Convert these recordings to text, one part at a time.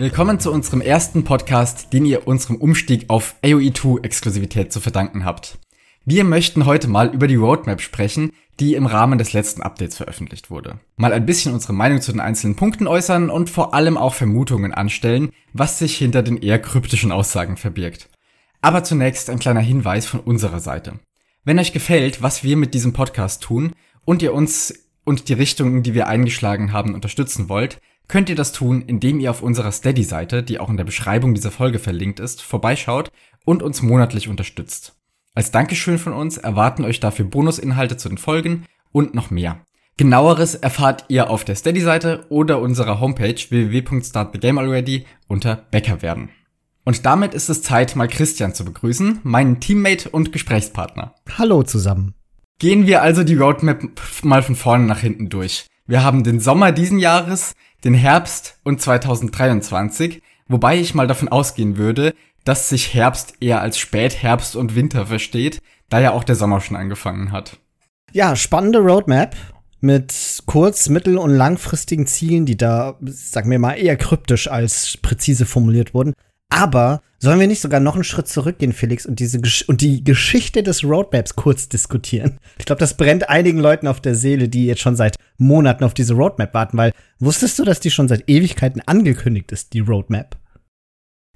Willkommen zu unserem ersten Podcast, den ihr unserem Umstieg auf AOE2-Exklusivität zu verdanken habt. Wir möchten heute mal über die Roadmap sprechen, die im Rahmen des letzten Updates veröffentlicht wurde. Mal ein bisschen unsere Meinung zu den einzelnen Punkten äußern und vor allem auch Vermutungen anstellen, was sich hinter den eher kryptischen Aussagen verbirgt. Aber zunächst ein kleiner Hinweis von unserer Seite. Wenn euch gefällt, was wir mit diesem Podcast tun und ihr uns und die Richtungen, die wir eingeschlagen haben, unterstützen wollt, könnt ihr das tun, indem ihr auf unserer Steady-Seite, die auch in der Beschreibung dieser Folge verlinkt ist, vorbeischaut und uns monatlich unterstützt. Als Dankeschön von uns erwarten euch dafür Bonusinhalte zu den Folgen und noch mehr. Genaueres erfahrt ihr auf der Steady-Seite oder unserer Homepage www.startthegamealready unter Bäcker werden. Und damit ist es Zeit, mal Christian zu begrüßen, meinen Teammate und Gesprächspartner. Hallo zusammen. Gehen wir also die Roadmap mal von vorne nach hinten durch. Wir haben den Sommer diesen Jahres, den Herbst und 2023, wobei ich mal davon ausgehen würde, dass sich Herbst eher als Spätherbst und Winter versteht, da ja auch der Sommer schon angefangen hat. Ja, spannende Roadmap mit kurz-, mittel- und langfristigen Zielen, die da, sagen wir mal, eher kryptisch als präzise formuliert wurden. Aber sollen wir nicht sogar noch einen Schritt zurückgehen, Felix, und diese Gesch und die Geschichte des Roadmaps kurz diskutieren? Ich glaube, das brennt einigen Leuten auf der Seele, die jetzt schon seit Monaten auf diese Roadmap warten, weil wusstest du, dass die schon seit Ewigkeiten angekündigt ist, die Roadmap?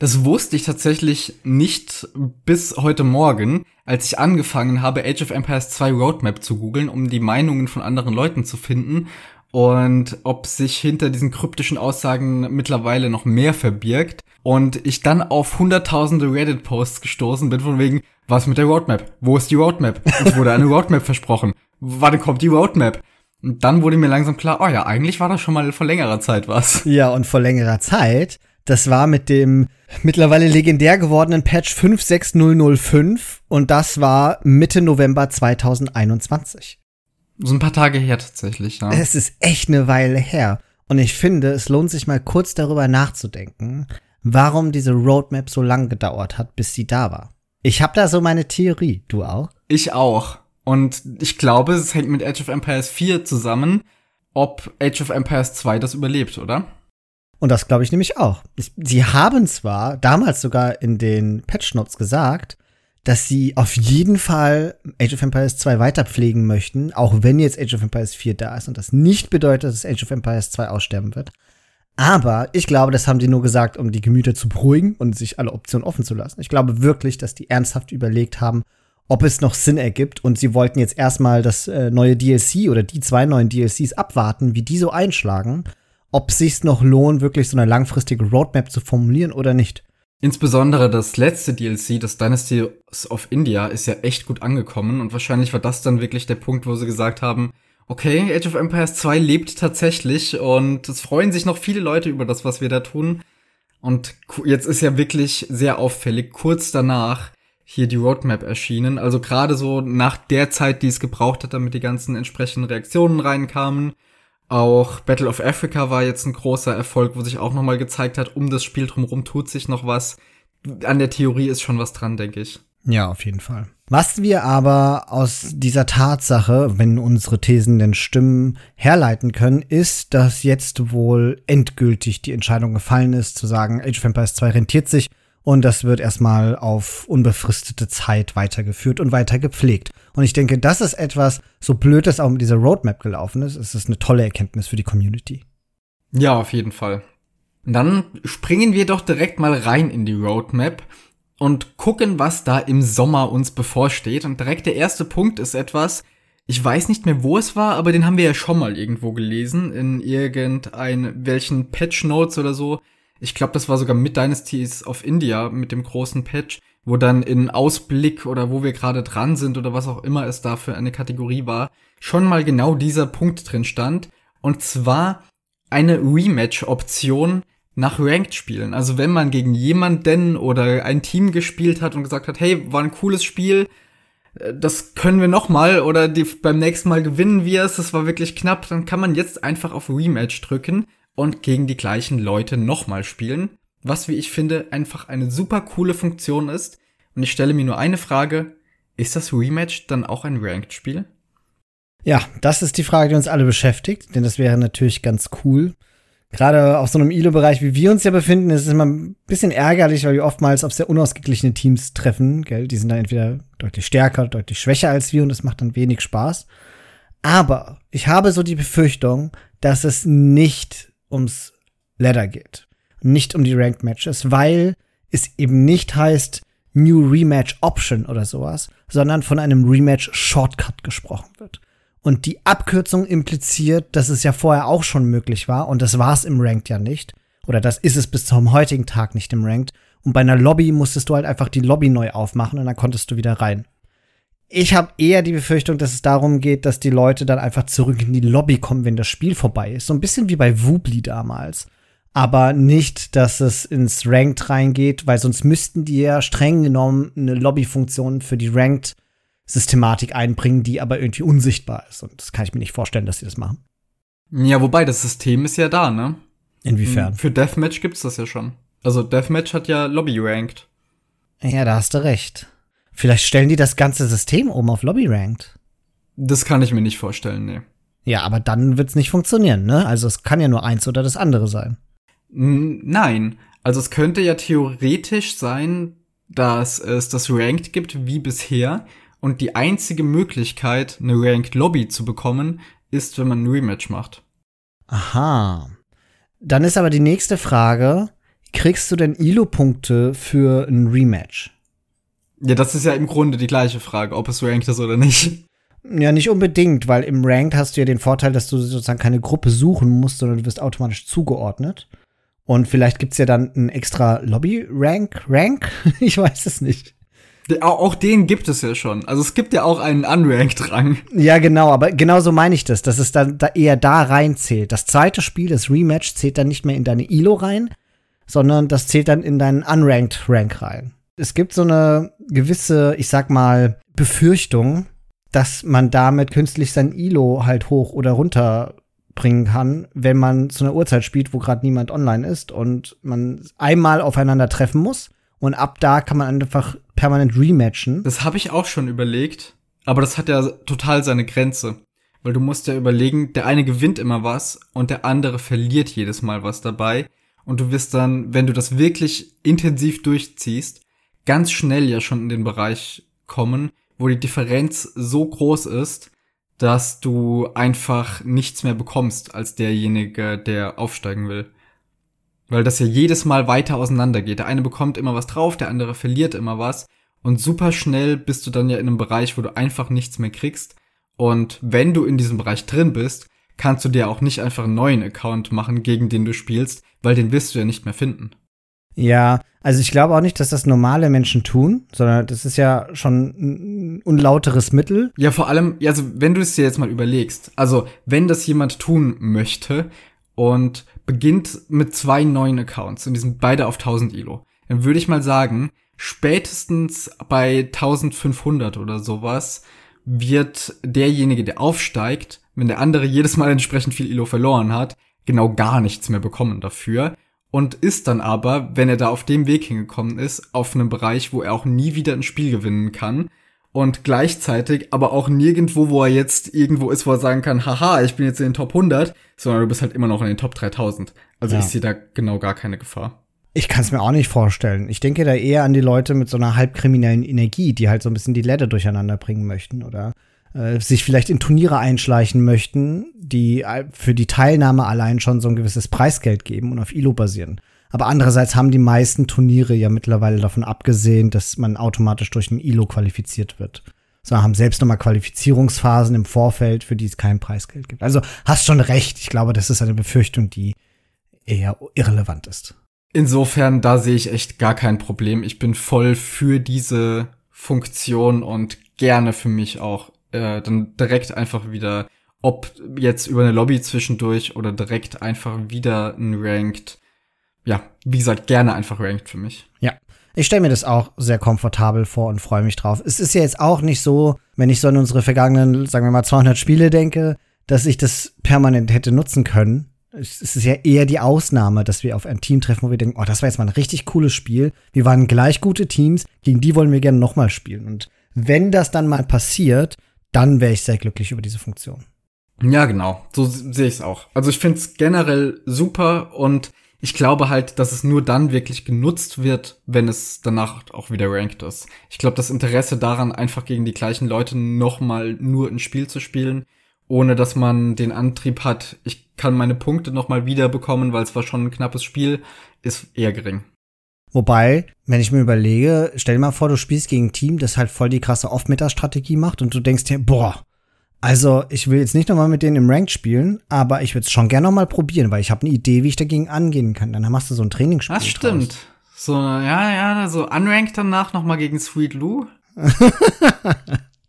Das wusste ich tatsächlich nicht bis heute Morgen, als ich angefangen habe, Age of Empires 2 Roadmap zu googeln, um die Meinungen von anderen Leuten zu finden und ob sich hinter diesen kryptischen Aussagen mittlerweile noch mehr verbirgt. Und ich dann auf hunderttausende Reddit-Posts gestoßen bin, von wegen, was mit der Roadmap? Wo ist die Roadmap? Es wurde eine Roadmap versprochen. Wann kommt die Roadmap? Und dann wurde mir langsam klar, oh ja, eigentlich war das schon mal vor längerer Zeit was. Ja, und vor längerer Zeit, das war mit dem mittlerweile legendär gewordenen Patch 56005 und das war Mitte November 2021. So ein paar Tage her tatsächlich, ja. Es ist echt eine Weile her. Und ich finde, es lohnt sich mal kurz darüber nachzudenken, warum diese Roadmap so lang gedauert hat, bis sie da war. Ich habe da so meine Theorie. Du auch? Ich auch. Und ich glaube, es hängt mit Age of Empires 4 zusammen, ob Age of Empires 2 das überlebt, oder? Und das glaube ich nämlich auch. Sie haben zwar damals sogar in den Patch Notes gesagt, dass sie auf jeden Fall Age of Empires 2 weiterpflegen möchten, auch wenn jetzt Age of Empires 4 da ist und das nicht bedeutet, dass Age of Empires 2 aussterben wird. Aber ich glaube, das haben die nur gesagt, um die Gemüter zu beruhigen und sich alle Optionen offen zu lassen. Ich glaube wirklich, dass die ernsthaft überlegt haben, ob es noch Sinn ergibt und sie wollten jetzt erstmal das äh, neue DLC oder die zwei neuen DLCs abwarten, wie die so einschlagen, ob es sich noch lohnt, wirklich so eine langfristige Roadmap zu formulieren oder nicht. Insbesondere das letzte DLC, das Dynasty of India, ist ja echt gut angekommen und wahrscheinlich war das dann wirklich der Punkt, wo sie gesagt haben, okay, Age of Empires 2 lebt tatsächlich und es freuen sich noch viele Leute über das, was wir da tun. Und jetzt ist ja wirklich sehr auffällig, kurz danach hier die Roadmap erschienen. Also gerade so nach der Zeit, die es gebraucht hat, damit die ganzen entsprechenden Reaktionen reinkamen. Auch Battle of Africa war jetzt ein großer Erfolg, wo sich auch nochmal gezeigt hat, um das Spiel drumherum tut sich noch was. An der Theorie ist schon was dran, denke ich. Ja, auf jeden Fall. Was wir aber aus dieser Tatsache, wenn unsere Thesen denn stimmen, herleiten können, ist, dass jetzt wohl endgültig die Entscheidung gefallen ist, zu sagen, Age of Empires 2 rentiert sich und das wird erstmal auf unbefristete Zeit weitergeführt und weiter gepflegt. Und ich denke, das ist etwas, so blöd es auch mit dieser Roadmap gelaufen ist, ist es eine tolle Erkenntnis für die Community. Ja, auf jeden Fall. Dann springen wir doch direkt mal rein in die Roadmap und gucken, was da im Sommer uns bevorsteht. Und direkt der erste Punkt ist etwas, ich weiß nicht mehr, wo es war, aber den haben wir ja schon mal irgendwo gelesen, in irgendein, welchen Patch Notes oder so ich glaube, das war sogar mit Dynasties of India, mit dem großen Patch, wo dann in Ausblick oder wo wir gerade dran sind oder was auch immer es da für eine Kategorie war, schon mal genau dieser Punkt drin stand. Und zwar eine Rematch-Option nach Ranked-Spielen. Also wenn man gegen jemanden oder ein Team gespielt hat und gesagt hat, hey, war ein cooles Spiel, äh, das können wir noch mal oder die, beim nächsten Mal gewinnen wir es, das war wirklich knapp, dann kann man jetzt einfach auf Rematch drücken und gegen die gleichen Leute nochmal spielen, was wie ich finde einfach eine super coole Funktion ist. Und ich stelle mir nur eine Frage, ist das Rematch dann auch ein Ranked-Spiel? Ja, das ist die Frage, die uns alle beschäftigt, denn das wäre natürlich ganz cool. Gerade auf so einem ILO-Bereich, wie wir uns ja befinden, ist es immer ein bisschen ärgerlich, weil wir oftmals auf sehr unausgeglichene Teams treffen. Gell? Die sind dann entweder deutlich stärker, deutlich schwächer als wir und das macht dann wenig Spaß. Aber ich habe so die Befürchtung, dass es nicht ums Ladder geht. Nicht um die Ranked Matches, weil es eben nicht heißt New Rematch Option oder sowas, sondern von einem Rematch Shortcut gesprochen wird. Und die Abkürzung impliziert, dass es ja vorher auch schon möglich war und das war es im Ranked ja nicht. Oder das ist es bis zum heutigen Tag nicht im Ranked. Und bei einer Lobby musstest du halt einfach die Lobby neu aufmachen und dann konntest du wieder rein. Ich habe eher die Befürchtung, dass es darum geht, dass die Leute dann einfach zurück in die Lobby kommen, wenn das Spiel vorbei ist. So ein bisschen wie bei Wubli damals. Aber nicht, dass es ins Ranked reingeht, weil sonst müssten die ja streng genommen eine Lobbyfunktion für die Ranked Systematik einbringen, die aber irgendwie unsichtbar ist. Und das kann ich mir nicht vorstellen, dass sie das machen. Ja, wobei das System ist ja da, ne? Inwiefern? Für Deathmatch gibt's das ja schon. Also Deathmatch hat ja Lobby ranked. Ja, da hast du recht. Vielleicht stellen die das ganze System um auf Lobby ranked. Das kann ich mir nicht vorstellen, nee. Ja, aber dann wird's nicht funktionieren, ne? Also es kann ja nur eins oder das andere sein. Nein. Also es könnte ja theoretisch sein, dass es das Ranked gibt wie bisher und die einzige Möglichkeit, eine Ranked Lobby zu bekommen, ist, wenn man ein Rematch macht. Aha. Dann ist aber die nächste Frage, kriegst du denn ILO-Punkte für ein Rematch? Ja, das ist ja im Grunde die gleiche Frage, ob es ranked ist oder nicht. Ja, nicht unbedingt, weil im Ranked hast du ja den Vorteil, dass du sozusagen keine Gruppe suchen musst, sondern du wirst automatisch zugeordnet. Und vielleicht gibt's ja dann ein extra Lobby-Rank, Rank? ich weiß es nicht. Auch den gibt es ja schon. Also es gibt ja auch einen Unranked-Rang. Ja, genau, aber genau so meine ich das, dass es dann da eher da reinzählt. Das zweite Spiel, das Rematch, zählt dann nicht mehr in deine ILO rein, sondern das zählt dann in deinen Unranked-Rank rein. Es gibt so eine gewisse, ich sag mal, Befürchtung, dass man damit künstlich sein ILO halt hoch oder runter bringen kann, wenn man zu einer Uhrzeit spielt, wo gerade niemand online ist und man einmal aufeinander treffen muss und ab da kann man einfach permanent rematchen. Das habe ich auch schon überlegt, aber das hat ja total seine Grenze. Weil du musst ja überlegen, der eine gewinnt immer was und der andere verliert jedes Mal was dabei. Und du wirst dann, wenn du das wirklich intensiv durchziehst, ganz schnell ja schon in den Bereich kommen, wo die Differenz so groß ist, dass du einfach nichts mehr bekommst als derjenige, der aufsteigen will. Weil das ja jedes Mal weiter auseinander geht. Der eine bekommt immer was drauf, der andere verliert immer was. Und super schnell bist du dann ja in einem Bereich, wo du einfach nichts mehr kriegst. Und wenn du in diesem Bereich drin bist, kannst du dir auch nicht einfach einen neuen Account machen, gegen den du spielst, weil den wirst du ja nicht mehr finden. Ja, also ich glaube auch nicht, dass das normale Menschen tun, sondern das ist ja schon ein unlauteres Mittel. Ja, vor allem, also wenn du es dir jetzt mal überlegst, also wenn das jemand tun möchte und beginnt mit zwei neuen Accounts und die sind beide auf 1000 Elo. Dann würde ich mal sagen, spätestens bei 1500 oder sowas wird derjenige, der aufsteigt, wenn der andere jedes Mal entsprechend viel Elo verloren hat, genau gar nichts mehr bekommen dafür und ist dann aber, wenn er da auf dem Weg hingekommen ist, auf einem Bereich, wo er auch nie wieder ein Spiel gewinnen kann und gleichzeitig aber auch nirgendwo, wo er jetzt irgendwo ist, wo er sagen kann, haha, ich bin jetzt in den Top 100, sondern du bist halt immer noch in den Top 3000. Also ja. ich sehe da genau gar keine Gefahr. Ich kann es mir auch nicht vorstellen. Ich denke da eher an die Leute mit so einer halbkriminellen Energie, die halt so ein bisschen die Ladder durcheinander bringen möchten oder äh, sich vielleicht in Turniere einschleichen möchten, die äh, für die Teilnahme allein schon so ein gewisses Preisgeld geben und auf ILO basieren. Aber andererseits haben die meisten Turniere ja mittlerweile davon abgesehen, dass man automatisch durch ein ILO qualifiziert wird. Sondern haben selbst nochmal Qualifizierungsphasen im Vorfeld, für die es kein Preisgeld gibt. Also hast schon recht. Ich glaube, das ist eine Befürchtung, die eher irrelevant ist. Insofern, da sehe ich echt gar kein Problem. Ich bin voll für diese Funktion und gerne für mich auch äh, dann direkt einfach wieder, ob jetzt über eine Lobby zwischendurch oder direkt einfach wieder ein Ranked ja, wie gesagt, gerne einfach ranked für mich. Ja. Ich stelle mir das auch sehr komfortabel vor und freue mich drauf. Es ist ja jetzt auch nicht so, wenn ich so an unsere vergangenen, sagen wir mal, 200 Spiele denke, dass ich das permanent hätte nutzen können. Es ist ja eher die Ausnahme, dass wir auf ein Team treffen, wo wir denken, oh, das war jetzt mal ein richtig cooles Spiel. Wir waren gleich gute Teams, gegen die wollen wir gerne nochmal spielen. Und wenn das dann mal passiert, dann wäre ich sehr glücklich über diese Funktion. Ja, genau. So sehe ich es auch. Also ich finde es generell super und ich glaube halt, dass es nur dann wirklich genutzt wird, wenn es danach auch wieder ranked ist. Ich glaube, das Interesse daran, einfach gegen die gleichen Leute nochmal nur ein Spiel zu spielen, ohne dass man den Antrieb hat, ich kann meine Punkte nochmal wieder bekommen, weil es war schon ein knappes Spiel, ist eher gering. Wobei, wenn ich mir überlege, stell dir mal vor, du spielst gegen ein Team, das halt voll die krasse Off-Meta-Strategie macht und du denkst dir, boah, also ich will jetzt nicht nochmal mit denen im Ranked spielen, aber ich würde es schon gerne nochmal probieren, weil ich habe eine Idee, wie ich dagegen angehen kann. Dann machst du so ein Trainingsspiel. Das stimmt. Draus. So, ja, ja, so unranked danach nochmal gegen Sweet Lou.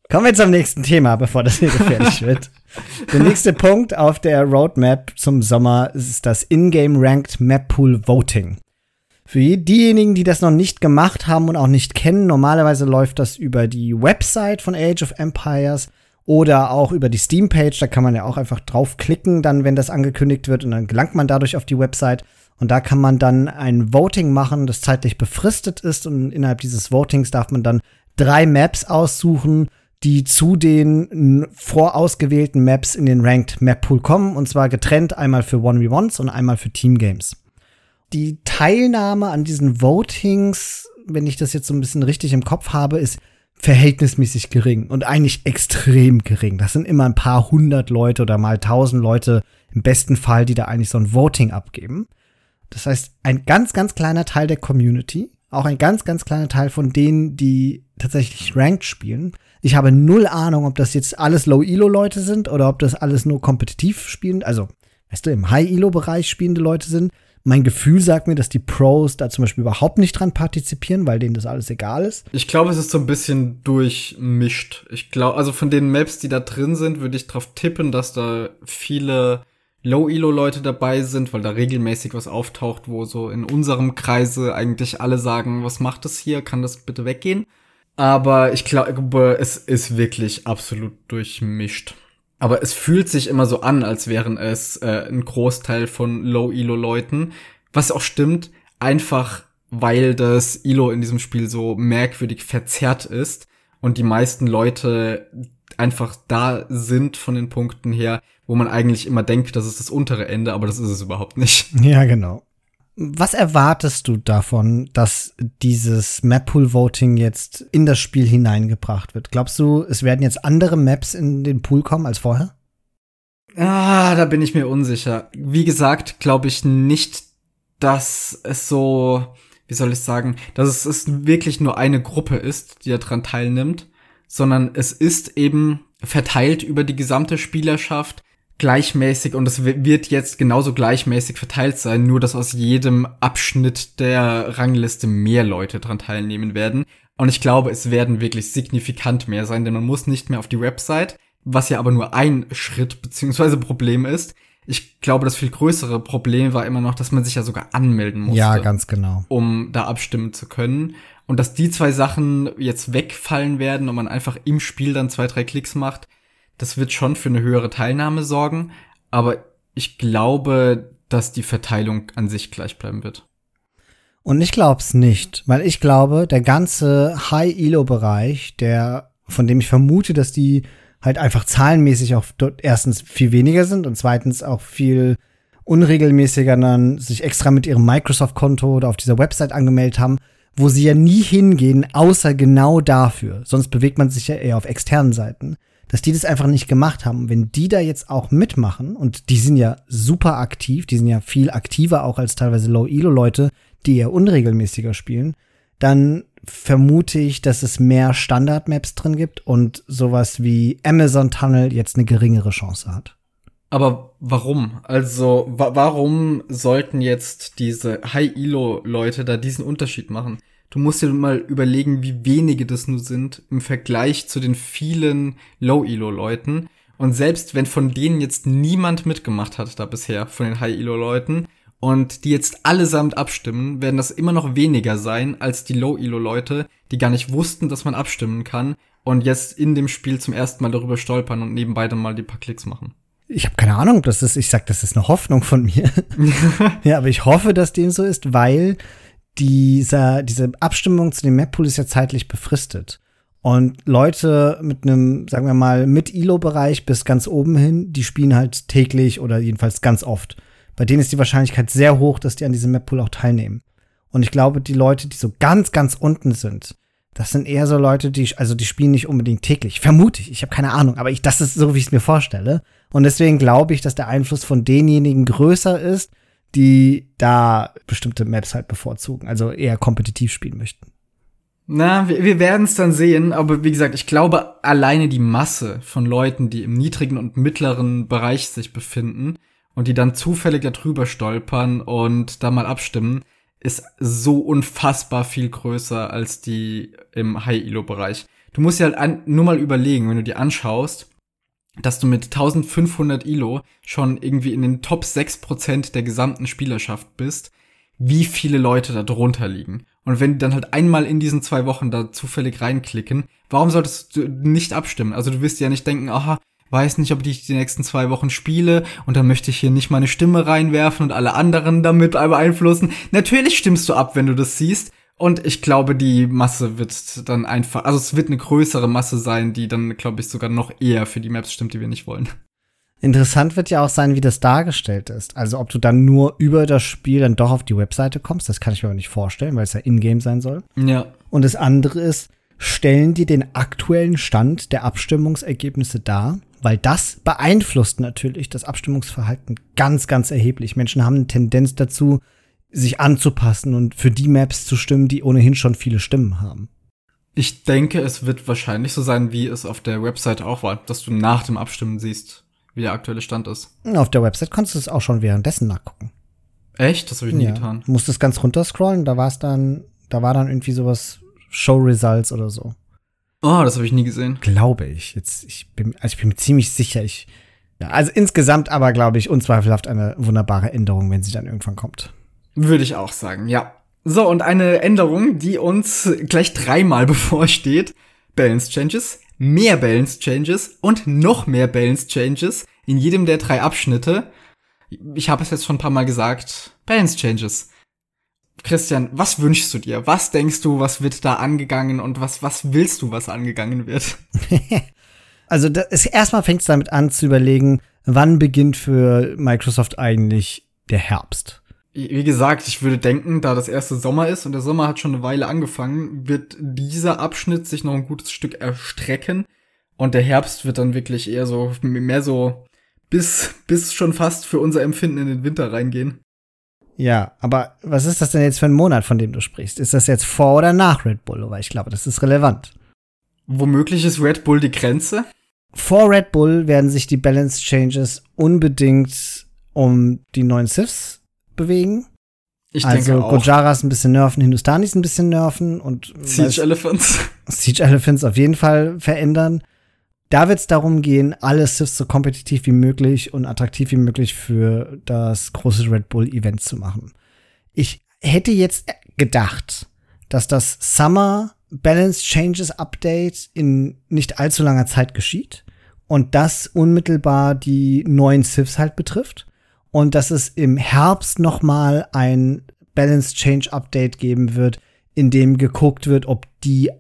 Kommen wir zum nächsten Thema, bevor das hier gefährlich wird. Der nächste Punkt auf der Roadmap zum Sommer ist das Ingame Ranked Map Pool Voting. Für diejenigen, die das noch nicht gemacht haben und auch nicht kennen, normalerweise läuft das über die Website von Age of Empires oder auch über die Steam-Page. Da kann man ja auch einfach draufklicken, dann, wenn das angekündigt wird, und dann gelangt man dadurch auf die Website. Und da kann man dann ein Voting machen, das zeitlich befristet ist. Und innerhalb dieses Votings darf man dann drei Maps aussuchen, die zu den vorausgewählten Maps in den Ranked Map Pool kommen. Und zwar getrennt einmal für 1v1s und einmal für Team Games die Teilnahme an diesen Votings, wenn ich das jetzt so ein bisschen richtig im Kopf habe, ist verhältnismäßig gering und eigentlich extrem gering. Das sind immer ein paar hundert Leute oder mal tausend Leute im besten Fall, die da eigentlich so ein Voting abgeben. Das heißt, ein ganz, ganz kleiner Teil der Community, auch ein ganz, ganz kleiner Teil von denen, die tatsächlich Ranked spielen. Ich habe null Ahnung, ob das jetzt alles Low-Elo-Leute sind oder ob das alles nur kompetitiv spielen, also, weißt du, im High-Elo-Bereich spielende Leute sind. Mein Gefühl sagt mir, dass die Pros da zum Beispiel überhaupt nicht dran partizipieren, weil denen das alles egal ist. Ich glaube, es ist so ein bisschen durchmischt. Ich glaube, also von den Maps, die da drin sind, würde ich drauf tippen, dass da viele Low-Elo-Leute dabei sind, weil da regelmäßig was auftaucht, wo so in unserem Kreise eigentlich alle sagen, was macht das hier? Kann das bitte weggehen? Aber ich glaube, es ist wirklich absolut durchmischt. Aber es fühlt sich immer so an, als wären es äh, ein Großteil von Low-Elo-Leuten. Was auch stimmt, einfach weil das Elo in diesem Spiel so merkwürdig verzerrt ist und die meisten Leute einfach da sind von den Punkten her, wo man eigentlich immer denkt, das ist das untere Ende, aber das ist es überhaupt nicht. Ja, genau. Was erwartest du davon, dass dieses Map-Pool-Voting jetzt in das Spiel hineingebracht wird? Glaubst du, es werden jetzt andere Maps in den Pool kommen als vorher? Ah, da bin ich mir unsicher. Wie gesagt, glaube ich nicht, dass es so, wie soll ich sagen, dass es wirklich nur eine Gruppe ist, die daran teilnimmt, sondern es ist eben verteilt über die gesamte Spielerschaft gleichmäßig und es wird jetzt genauso gleichmäßig verteilt sein, nur dass aus jedem Abschnitt der Rangliste mehr Leute dran teilnehmen werden. Und ich glaube, es werden wirklich signifikant mehr sein, denn man muss nicht mehr auf die Website, was ja aber nur ein Schritt beziehungsweise Problem ist. Ich glaube, das viel größere Problem war immer noch, dass man sich ja sogar anmelden musste. Ja, ganz genau. Um da abstimmen zu können. Und dass die zwei Sachen jetzt wegfallen werden und man einfach im Spiel dann zwei, drei Klicks macht, das wird schon für eine höhere Teilnahme sorgen, aber ich glaube, dass die Verteilung an sich gleich bleiben wird. Und ich glaube es nicht, weil ich glaube, der ganze High-Elo-Bereich, der, von dem ich vermute, dass die halt einfach zahlenmäßig auch dort erstens viel weniger sind und zweitens auch viel unregelmäßiger dann sich extra mit ihrem Microsoft-Konto oder auf dieser Website angemeldet haben, wo sie ja nie hingehen, außer genau dafür. Sonst bewegt man sich ja eher auf externen Seiten dass die das einfach nicht gemacht haben. Wenn die da jetzt auch mitmachen, und die sind ja super aktiv, die sind ja viel aktiver auch als teilweise Low-Elo-Leute, die eher unregelmäßiger spielen, dann vermute ich, dass es mehr Standard-Maps drin gibt und sowas wie Amazon Tunnel jetzt eine geringere Chance hat. Aber warum? Also, wa warum sollten jetzt diese High-Elo-Leute da diesen Unterschied machen? du musst dir mal überlegen, wie wenige das nur sind im Vergleich zu den vielen Low-Elo-Leuten. Und selbst wenn von denen jetzt niemand mitgemacht hat da bisher, von den High-Elo-Leuten, und die jetzt allesamt abstimmen, werden das immer noch weniger sein als die Low-Elo-Leute, die gar nicht wussten, dass man abstimmen kann und jetzt in dem Spiel zum ersten Mal darüber stolpern und nebenbei dann mal die paar Klicks machen. Ich habe keine Ahnung, ob das ist. Ich sag, das ist eine Hoffnung von mir. ja, aber ich hoffe, dass dem so ist, weil dieser, diese Abstimmung zu dem Map-Pool ist ja zeitlich befristet. Und Leute mit einem, sagen wir mal, mit ILO-Bereich bis ganz oben hin, die spielen halt täglich oder jedenfalls ganz oft. Bei denen ist die Wahrscheinlichkeit sehr hoch, dass die an diesem Map-Pool auch teilnehmen. Und ich glaube, die Leute, die so ganz, ganz unten sind, das sind eher so Leute, die, also die spielen nicht unbedingt täglich. Vermute ich, ich habe keine Ahnung, aber ich, das ist so, wie ich es mir vorstelle. Und deswegen glaube ich, dass der Einfluss von denjenigen größer ist, die da bestimmte Maps halt bevorzugen, also eher kompetitiv spielen möchten. Na, wir, wir werden es dann sehen, aber wie gesagt, ich glaube, alleine die Masse von Leuten, die im niedrigen und mittleren Bereich sich befinden und die dann zufällig darüber stolpern und da mal abstimmen, ist so unfassbar viel größer als die im High-Elo-Bereich. Du musst dir halt nur mal überlegen, wenn du dir anschaust, dass du mit 1500 Elo schon irgendwie in den Top 6% der gesamten Spielerschaft bist, wie viele Leute da drunter liegen. Und wenn die dann halt einmal in diesen zwei Wochen da zufällig reinklicken, warum solltest du nicht abstimmen? Also du wirst ja nicht denken, aha, weiß nicht, ob ich die nächsten zwei Wochen spiele und dann möchte ich hier nicht meine Stimme reinwerfen und alle anderen damit beeinflussen. Natürlich stimmst du ab, wenn du das siehst. Und ich glaube, die Masse wird dann einfach, also es wird eine größere Masse sein, die dann, glaube ich, sogar noch eher für die Maps stimmt, die wir nicht wollen. Interessant wird ja auch sein, wie das dargestellt ist. Also ob du dann nur über das Spiel dann doch auf die Webseite kommst, das kann ich mir aber nicht vorstellen, weil es ja in-game sein soll. Ja. Und das andere ist, stellen die den aktuellen Stand der Abstimmungsergebnisse dar? weil das beeinflusst natürlich das Abstimmungsverhalten ganz, ganz erheblich. Menschen haben eine Tendenz dazu, sich anzupassen und für die Maps zu stimmen, die ohnehin schon viele Stimmen haben. Ich denke, es wird wahrscheinlich so sein, wie es auf der Website auch war, dass du nach dem Abstimmen siehst, wie der aktuelle Stand ist. Auf der Website konntest du es auch schon währenddessen nachgucken. Echt? Das habe ich nie ja. getan. Du musstest ganz runter scrollen, da war es dann, da war dann irgendwie sowas Show Results oder so. Oh, das habe ich nie gesehen. Glaube ich. Jetzt, ich bin, also ich bin mir ziemlich sicher, ich. Ja, also insgesamt aber, glaube ich, unzweifelhaft eine wunderbare Änderung, wenn sie dann irgendwann kommt. Würde ich auch sagen, ja. So, und eine Änderung, die uns gleich dreimal bevorsteht. Balance Changes, mehr Balance Changes und noch mehr Balance Changes in jedem der drei Abschnitte. Ich habe es jetzt schon ein paar Mal gesagt. Balance Changes. Christian, was wünschst du dir? Was denkst du, was wird da angegangen und was, was willst du, was angegangen wird? also das, erstmal fängt es damit an zu überlegen, wann beginnt für Microsoft eigentlich der Herbst? Wie gesagt, ich würde denken, da das erste Sommer ist und der Sommer hat schon eine Weile angefangen, wird dieser Abschnitt sich noch ein gutes Stück erstrecken und der Herbst wird dann wirklich eher so, mehr so bis, bis schon fast für unser Empfinden in den Winter reingehen. Ja, aber was ist das denn jetzt für ein Monat, von dem du sprichst? Ist das jetzt vor oder nach Red Bull? Weil ich glaube, das ist relevant. Womöglich ist Red Bull die Grenze? Vor Red Bull werden sich die Balance Changes unbedingt um die neuen Siths bewegen. Ich also. Gojaras ein bisschen nerven, Hindustanis ein bisschen nerven und Siege Elephants. Siege Elephants auf jeden Fall verändern. Da wird es darum gehen, alle Siths so kompetitiv wie möglich und attraktiv wie möglich für das große Red Bull Event zu machen. Ich hätte jetzt gedacht, dass das Summer Balance Changes Update in nicht allzu langer Zeit geschieht und das unmittelbar die neuen Siths halt betrifft und dass es im Herbst noch mal ein Balance Change Update geben wird, in dem geguckt wird, ob die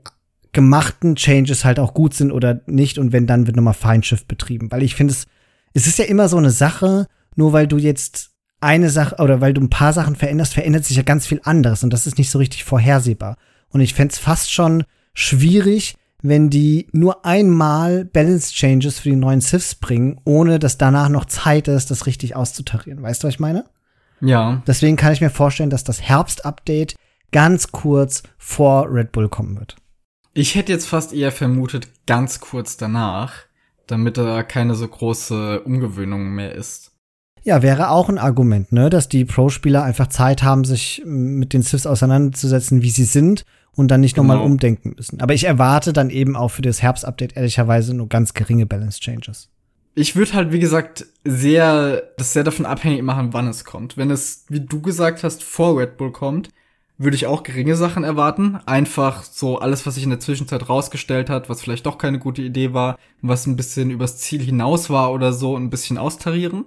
gemachten Changes halt auch gut sind oder nicht. Und wenn dann wird nochmal Feinschiff betrieben, weil ich finde es es ist ja immer so eine Sache, nur weil du jetzt eine Sache oder weil du ein paar Sachen veränderst, verändert sich ja ganz viel anderes. Und das ist nicht so richtig vorhersehbar. Und ich fände es fast schon schwierig, wenn die nur einmal Balance Changes für die neuen Siths bringen, ohne dass danach noch Zeit ist, das richtig auszutarieren. Weißt du, was ich meine? Ja. Deswegen kann ich mir vorstellen, dass das Herbst-Update ganz kurz vor Red Bull kommen wird. Ich hätte jetzt fast eher vermutet, ganz kurz danach, damit da keine so große Umgewöhnung mehr ist. Ja, wäre auch ein Argument, ne, dass die Pro-Spieler einfach Zeit haben, sich mit den Siths auseinanderzusetzen, wie sie sind und dann nicht genau. nochmal umdenken müssen. Aber ich erwarte dann eben auch für das Herbst-Update ehrlicherweise nur ganz geringe Balance-Changes. Ich würde halt, wie gesagt, sehr, das sehr davon abhängig machen, wann es kommt. Wenn es, wie du gesagt hast, vor Red Bull kommt, würde ich auch geringe Sachen erwarten. Einfach so alles, was sich in der Zwischenzeit rausgestellt hat, was vielleicht doch keine gute Idee war, was ein bisschen übers Ziel hinaus war oder so, ein bisschen austarieren.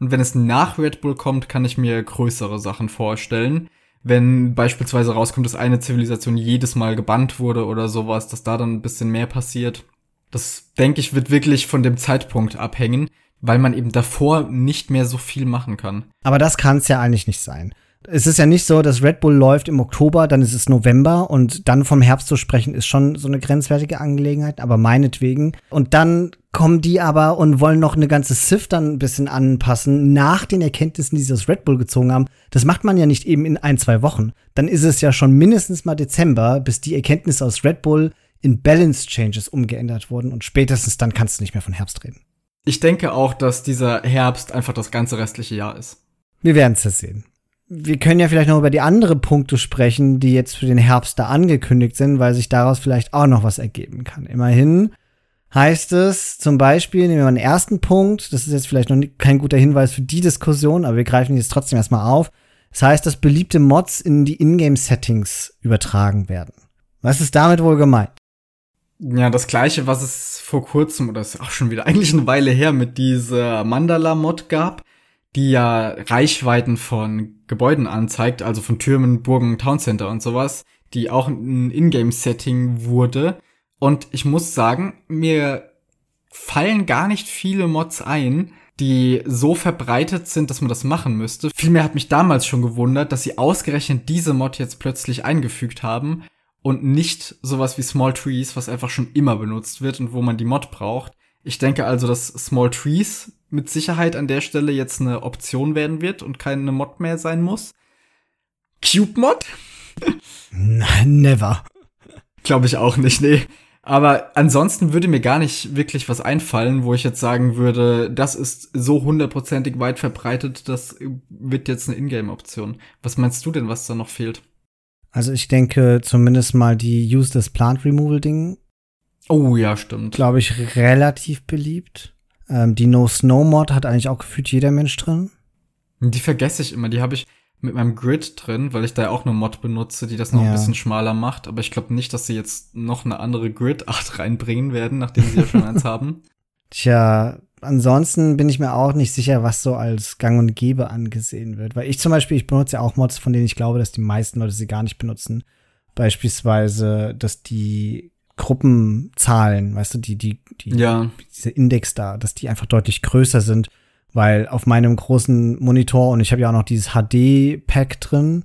Und wenn es nach Red Bull kommt, kann ich mir größere Sachen vorstellen, wenn beispielsweise rauskommt, dass eine Zivilisation jedes Mal gebannt wurde oder sowas, dass da dann ein bisschen mehr passiert. Das, denke ich, wird wirklich von dem Zeitpunkt abhängen, weil man eben davor nicht mehr so viel machen kann. Aber das kann es ja eigentlich nicht sein. Es ist ja nicht so, dass Red Bull läuft im Oktober, dann ist es November und dann vom Herbst zu sprechen, ist schon so eine grenzwertige Angelegenheit, aber meinetwegen. Und dann kommen die aber und wollen noch eine ganze Sith dann ein bisschen anpassen nach den Erkenntnissen, die sie aus Red Bull gezogen haben. Das macht man ja nicht eben in ein, zwei Wochen. Dann ist es ja schon mindestens mal Dezember, bis die Erkenntnisse aus Red Bull in Balance Changes umgeändert wurden und spätestens dann kannst du nicht mehr von Herbst reden. Ich denke auch, dass dieser Herbst einfach das ganze restliche Jahr ist. Wir werden es ja sehen. Wir können ja vielleicht noch über die anderen Punkte sprechen, die jetzt für den Herbst da angekündigt sind, weil sich daraus vielleicht auch noch was ergeben kann. Immerhin heißt es zum Beispiel, nehmen wir mal den ersten Punkt, das ist jetzt vielleicht noch kein guter Hinweis für die Diskussion, aber wir greifen jetzt trotzdem erstmal auf. Das heißt, dass beliebte Mods in die Ingame-Settings übertragen werden. Was ist damit wohl gemeint? Ja, das gleiche, was es vor kurzem, oder ist auch schon wieder eigentlich eine Weile her, mit dieser Mandala-Mod gab, die ja Reichweiten von Gebäuden anzeigt, also von Türmen, Burgen, Towncenter und sowas, die auch ein Ingame-Setting wurde. Und ich muss sagen, mir fallen gar nicht viele Mods ein, die so verbreitet sind, dass man das machen müsste. Vielmehr hat mich damals schon gewundert, dass sie ausgerechnet diese Mod jetzt plötzlich eingefügt haben und nicht sowas wie Small Trees, was einfach schon immer benutzt wird und wo man die Mod braucht. Ich denke also, dass Small Trees mit Sicherheit an der Stelle jetzt eine Option werden wird und keine Mod mehr sein muss. Cube Mod? Never. Glaube ich auch nicht, nee. Aber ansonsten würde mir gar nicht wirklich was einfallen, wo ich jetzt sagen würde, das ist so hundertprozentig weit verbreitet, das wird jetzt eine Ingame-Option. Was meinst du denn, was da noch fehlt? Also ich denke zumindest mal die Use this Plant Removal Ding. Oh ja, stimmt. Glaube ich relativ beliebt. Ähm, die No Snow Mod hat eigentlich auch gefühlt jeder Mensch drin. Die vergesse ich immer. Die habe ich mit meinem Grid drin, weil ich da auch eine Mod benutze, die das noch ja. ein bisschen schmaler macht. Aber ich glaube nicht, dass sie jetzt noch eine andere Grid-Art reinbringen werden, nachdem sie ja schon eins haben. Tja, ansonsten bin ich mir auch nicht sicher, was so als Gang und Gäbe angesehen wird. Weil ich zum Beispiel, ich benutze ja auch Mods, von denen ich glaube, dass die meisten Leute sie gar nicht benutzen. Beispielsweise, dass die Gruppenzahlen, weißt du, die, die, die, ja. diese Index da, dass die einfach deutlich größer sind. Weil auf meinem großen Monitor, und ich habe ja auch noch dieses HD-Pack drin,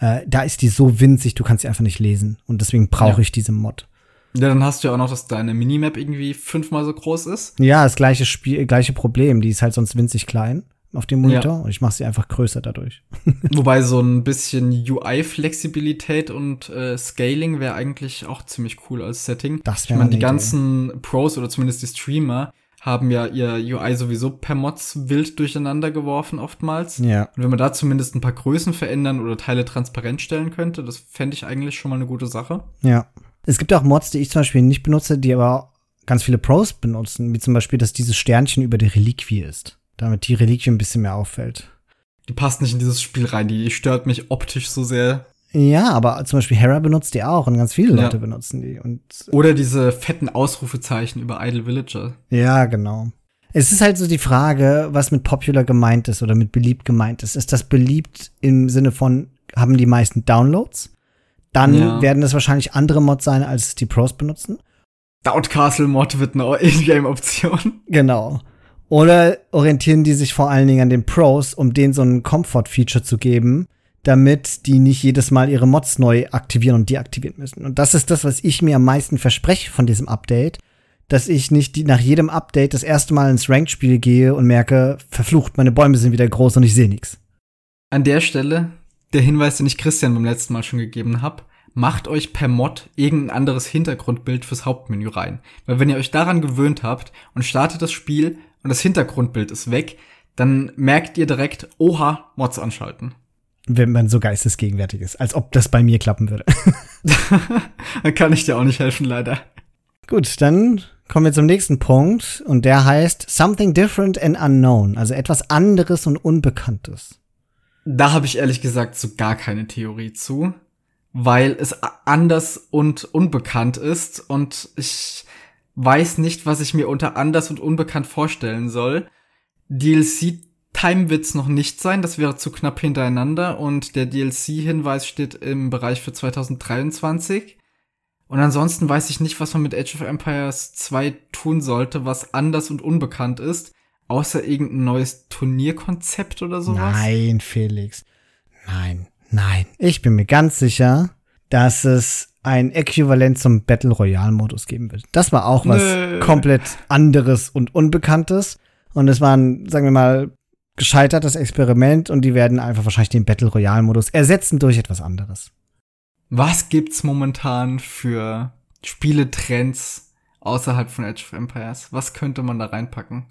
äh, da ist die so winzig, du kannst sie einfach nicht lesen. Und deswegen brauche ja. ich diese Mod. Ja, dann hast du ja auch noch, dass deine Minimap irgendwie fünfmal so groß ist. Ja, das gleiche Spiel, gleiche Problem. Die ist halt sonst winzig klein auf dem Monitor ja. und ich mache sie einfach größer dadurch. Wobei so ein bisschen UI-Flexibilität und äh, Scaling wäre eigentlich auch ziemlich cool als Setting. Das wäre Ich meine, die ganzen Pros oder zumindest die Streamer haben ja ihr UI sowieso per Mods wild durcheinander geworfen oftmals. Ja. Und wenn man da zumindest ein paar Größen verändern oder Teile transparent stellen könnte, das fände ich eigentlich schon mal eine gute Sache. Ja. Es gibt auch Mods, die ich zum Beispiel nicht benutze, die aber ganz viele Pros benutzen, wie zum Beispiel, dass dieses Sternchen über der Reliquie ist, damit die Reliquie ein bisschen mehr auffällt. Die passt nicht in dieses Spiel rein, die stört mich optisch so sehr. Ja, aber zum Beispiel Hera benutzt die auch und ganz viele Leute ja. benutzen die. Und Oder diese fetten Ausrufezeichen über Idle Villager. Ja, genau. Es ist halt so die Frage, was mit popular gemeint ist oder mit beliebt gemeint ist. Ist das beliebt im Sinne von, haben die meisten Downloads? dann ja. werden es wahrscheinlich andere Mods sein, als die Pros benutzen. Doubtcastle Mod wird eine Ingame-Option. Genau. Oder orientieren die sich vor allen Dingen an den Pros, um denen so ein Comfort-Feature zu geben, damit die nicht jedes Mal ihre Mods neu aktivieren und deaktivieren müssen. Und das ist das, was ich mir am meisten verspreche von diesem Update, dass ich nicht die, nach jedem Update das erste Mal ins Ranked-Spiel gehe und merke, verflucht, meine Bäume sind wieder groß und ich sehe nichts. An der Stelle der Hinweis, den ich Christian beim letzten Mal schon gegeben habe, macht euch per Mod irgendein anderes Hintergrundbild fürs Hauptmenü rein. Weil wenn ihr euch daran gewöhnt habt und startet das Spiel und das Hintergrundbild ist weg, dann merkt ihr direkt, oha, Mods anschalten. Wenn man so geistesgegenwärtig ist, als ob das bei mir klappen würde. dann kann ich dir auch nicht helfen, leider. Gut, dann kommen wir zum nächsten Punkt und der heißt Something Different and Unknown, also etwas anderes und Unbekanntes. Da habe ich ehrlich gesagt so gar keine Theorie zu, weil es anders und unbekannt ist und ich weiß nicht, was ich mir unter anders und unbekannt vorstellen soll. DLC Time wird's noch nicht sein, das wäre zu knapp hintereinander und der DLC-Hinweis steht im Bereich für 2023. Und ansonsten weiß ich nicht, was man mit Age of Empires 2 tun sollte, was anders und unbekannt ist, außer irgendein neues Turnierkonzept oder sowas. Nein, Felix. Nein, nein. Ich bin mir ganz sicher, dass es ein Äquivalent zum Battle Royale Modus geben wird. Das war auch was Nö. komplett anderes und Unbekanntes. Und es war ein, sagen wir mal, gescheitertes Experiment und die werden einfach wahrscheinlich den Battle Royale Modus ersetzen durch etwas anderes. Was gibt's momentan für Spieletrends außerhalb von Age of Empires? Was könnte man da reinpacken?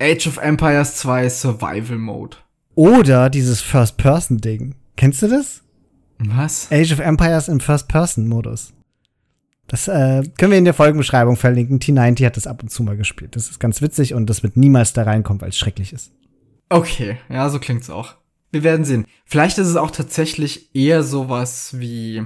Age of Empires 2 Survival Mode. Oder dieses First-Person-Ding. Kennst du das? Was? Age of Empires im First-Person-Modus. Das äh, können wir in der Folgenbeschreibung verlinken. T90 hat das ab und zu mal gespielt. Das ist ganz witzig und das wird niemals da reinkommen, weil es schrecklich ist. Okay, ja, so klingt's auch. Wir werden sehen. Vielleicht ist es auch tatsächlich eher sowas wie,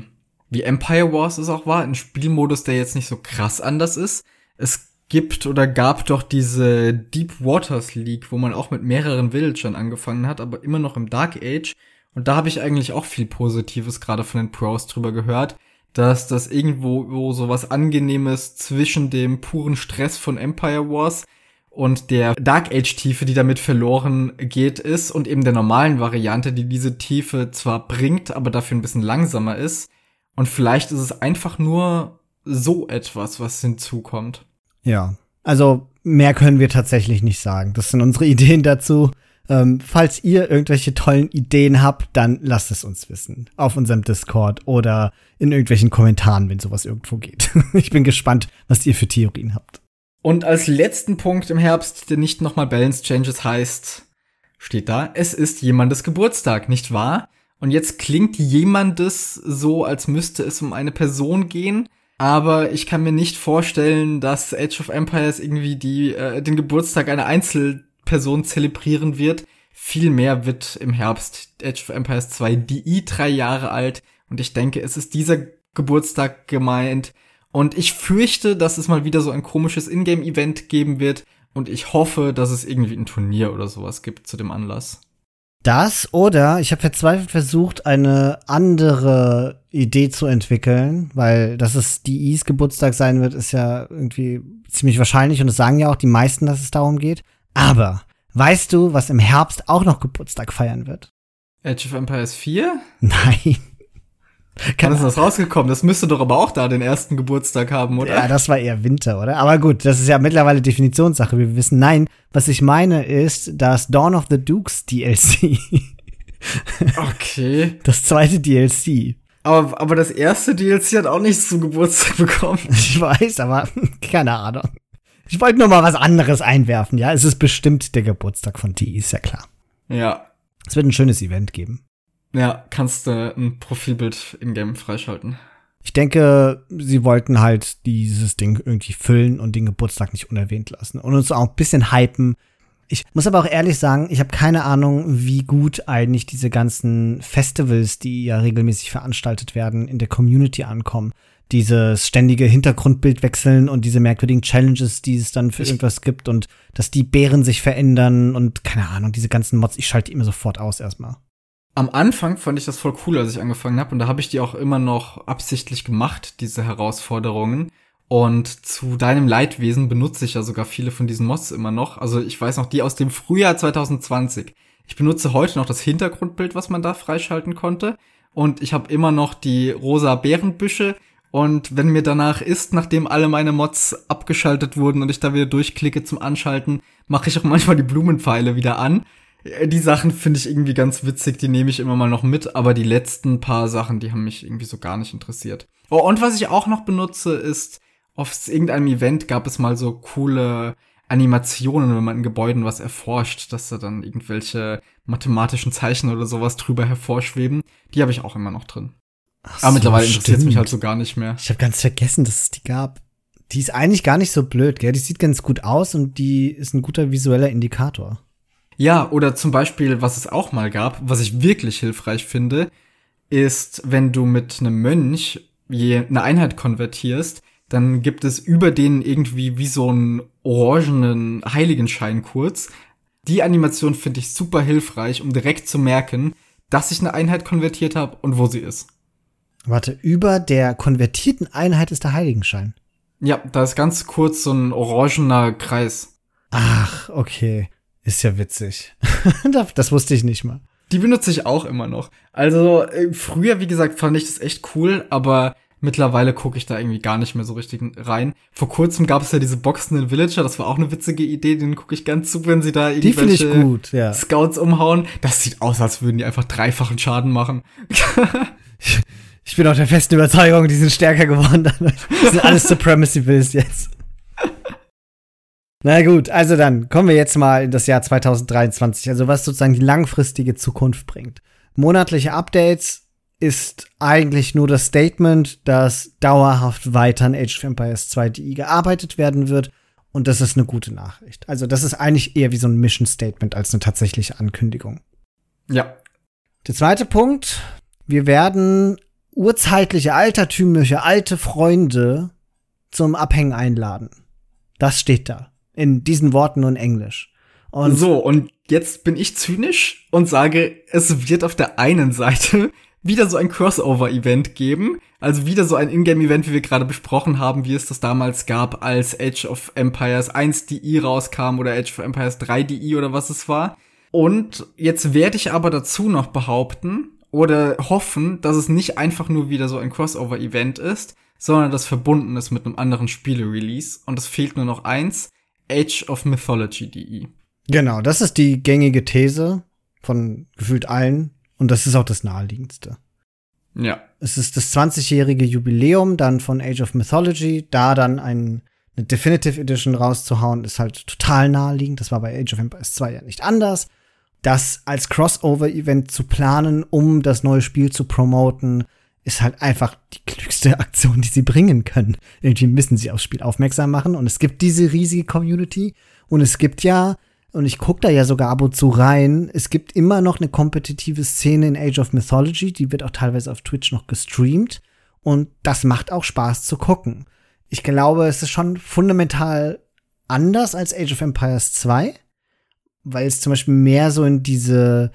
wie Empire Wars es auch war, ein Spielmodus, der jetzt nicht so krass anders ist. Es gibt oder gab doch diese Deep Waters League, wo man auch mit mehreren Villagern angefangen hat, aber immer noch im Dark Age. Und da habe ich eigentlich auch viel Positives gerade von den Pros drüber gehört, dass das irgendwo wo so was Angenehmes zwischen dem puren Stress von Empire Wars und der Dark Age Tiefe, die damit verloren geht, ist und eben der normalen Variante, die diese Tiefe zwar bringt, aber dafür ein bisschen langsamer ist. Und vielleicht ist es einfach nur so etwas, was hinzukommt. Ja, also mehr können wir tatsächlich nicht sagen. Das sind unsere Ideen dazu. Ähm, falls ihr irgendwelche tollen Ideen habt, dann lasst es uns wissen. Auf unserem Discord oder in irgendwelchen Kommentaren, wenn sowas irgendwo geht. ich bin gespannt, was ihr für Theorien habt. Und als letzten Punkt im Herbst, der nicht nochmal Balance Changes heißt, steht da, es ist jemandes Geburtstag, nicht wahr? Und jetzt klingt jemandes so, als müsste es um eine Person gehen. Aber ich kann mir nicht vorstellen, dass Age of Empires irgendwie die, äh, den Geburtstag einer Einzelperson zelebrieren wird. Vielmehr wird im Herbst Age of Empires 2 DI drei Jahre alt. Und ich denke, es ist dieser Geburtstag gemeint, und ich fürchte, dass es mal wieder so ein komisches Ingame-Event geben wird. Und ich hoffe, dass es irgendwie ein Turnier oder sowas gibt zu dem Anlass. Das oder ich habe verzweifelt versucht, eine andere Idee zu entwickeln, weil dass es die Is Geburtstag sein wird, ist ja irgendwie ziemlich wahrscheinlich und es sagen ja auch die meisten, dass es darum geht. Aber weißt du, was im Herbst auch noch Geburtstag feiern wird? Age of Empires 4? Nein. Kann ist das rausgekommen? Das müsste doch aber auch da den ersten Geburtstag haben, oder? Ja, das war eher Winter, oder? Aber gut, das ist ja mittlerweile Definitionssache. Wir wissen, nein. Was ich meine ist das Dawn of the Dukes DLC. okay. Das zweite DLC. Aber, aber das erste DLC hat auch nichts zum Geburtstag bekommen. Ich weiß, aber keine Ahnung. Ich wollte nur mal was anderes einwerfen, ja. Es ist bestimmt der Geburtstag von T, ist ja klar. Ja. Es wird ein schönes Event geben. Ja, kannst du ein Profilbild in-game freischalten. Ich denke, sie wollten halt dieses Ding irgendwie füllen und den Geburtstag nicht unerwähnt lassen und uns auch ein bisschen hypen. Ich muss aber auch ehrlich sagen, ich habe keine Ahnung, wie gut eigentlich diese ganzen Festivals, die ja regelmäßig veranstaltet werden, in der Community ankommen. Dieses ständige Hintergrundbild wechseln und diese merkwürdigen Challenges, die es dann für ich irgendwas gibt und dass die Bären sich verändern und keine Ahnung, diese ganzen Mods, ich schalte die immer sofort aus erstmal am Anfang fand ich das voll cool, als ich angefangen habe. Und da habe ich die auch immer noch absichtlich gemacht, diese Herausforderungen. Und zu deinem Leidwesen benutze ich ja sogar viele von diesen Mods immer noch. Also ich weiß noch die aus dem Frühjahr 2020. Ich benutze heute noch das Hintergrundbild, was man da freischalten konnte. Und ich habe immer noch die rosa Bärenbüsche. Und wenn mir danach ist, nachdem alle meine Mods abgeschaltet wurden und ich da wieder durchklicke zum Anschalten, mache ich auch manchmal die Blumenpfeile wieder an. Äh, die Sachen finde ich irgendwie ganz witzig, die nehme ich immer mal noch mit, aber die letzten paar Sachen, die haben mich irgendwie so gar nicht interessiert. Oh, und was ich auch noch benutze, ist, auf irgendeinem Event gab es mal so coole Animationen, wenn man in Gebäuden was erforscht, dass da dann irgendwelche mathematischen Zeichen oder sowas drüber hervorschweben. Die habe ich auch immer noch drin. Ach aber so, mittlerweile interessiert es mich halt so gar nicht mehr. Ich habe ganz vergessen, dass es die gab. Die ist eigentlich gar nicht so blöd, gell? Die sieht ganz gut aus und die ist ein guter visueller Indikator. Ja, oder zum Beispiel, was es auch mal gab, was ich wirklich hilfreich finde, ist, wenn du mit einem Mönch je eine Einheit konvertierst, dann gibt es über den irgendwie wie so einen orangenen Heiligenschein kurz, die Animation finde ich super hilfreich, um direkt zu merken, dass ich eine Einheit konvertiert habe und wo sie ist. Warte, über der konvertierten Einheit ist der Heiligenschein. Ja, da ist ganz kurz so ein orangener Kreis. Ach, okay. Ist ja witzig. das wusste ich nicht mal. Die benutze ich auch immer noch. Also äh, früher, wie gesagt, fand ich das echt cool, aber mittlerweile gucke ich da irgendwie gar nicht mehr so richtig rein. Vor kurzem gab es ja diese boxenden Villager, das war auch eine witzige Idee, den gucke ich ganz zu, wenn sie da irgendwelche gut, ja. Scouts umhauen. Das sieht aus, als würden die einfach dreifachen Schaden machen. ich bin auch der festen Überzeugung, die sind stärker geworden. Das sind alles Supremacy Bills jetzt. Na gut, also dann kommen wir jetzt mal in das Jahr 2023, also was sozusagen die langfristige Zukunft bringt. Monatliche Updates ist eigentlich nur das Statement, dass dauerhaft weiter an Age of Empires 2 DI gearbeitet werden wird und das ist eine gute Nachricht. Also das ist eigentlich eher wie so ein Mission Statement als eine tatsächliche Ankündigung. Ja. Der zweite Punkt, wir werden urzeitliche, altertümliche, alte Freunde zum Abhängen einladen. Das steht da in diesen Worten in Englisch. Und so, und jetzt bin ich zynisch und sage, es wird auf der einen Seite wieder so ein Crossover-Event geben. Also wieder so ein Ingame-Event, wie wir gerade besprochen haben, wie es das damals gab, als Age of Empires 1 DI rauskam oder Age of Empires 3 DI oder was es war. Und jetzt werde ich aber dazu noch behaupten oder hoffen, dass es nicht einfach nur wieder so ein Crossover-Event ist, sondern das verbunden ist mit einem anderen Spiele-Release. Und es fehlt nur noch eins, Age of Mythology.de. Genau, das ist die gängige These von gefühlt allen und das ist auch das naheliegendste. Ja. Es ist das 20-jährige Jubiläum dann von Age of Mythology, da dann ein, eine Definitive Edition rauszuhauen, ist halt total naheliegend. Das war bei Age of Empires 2 ja nicht anders. Das als Crossover-Event zu planen, um das neue Spiel zu promoten, ist halt einfach die klügste Aktion, die sie bringen können. Irgendwie müssen sie aufs Spiel aufmerksam machen und es gibt diese riesige Community und es gibt ja, und ich gucke da ja sogar ab und zu rein, es gibt immer noch eine kompetitive Szene in Age of Mythology, die wird auch teilweise auf Twitch noch gestreamt und das macht auch Spaß zu gucken. Ich glaube, es ist schon fundamental anders als Age of Empires 2, weil es zum Beispiel mehr so in diese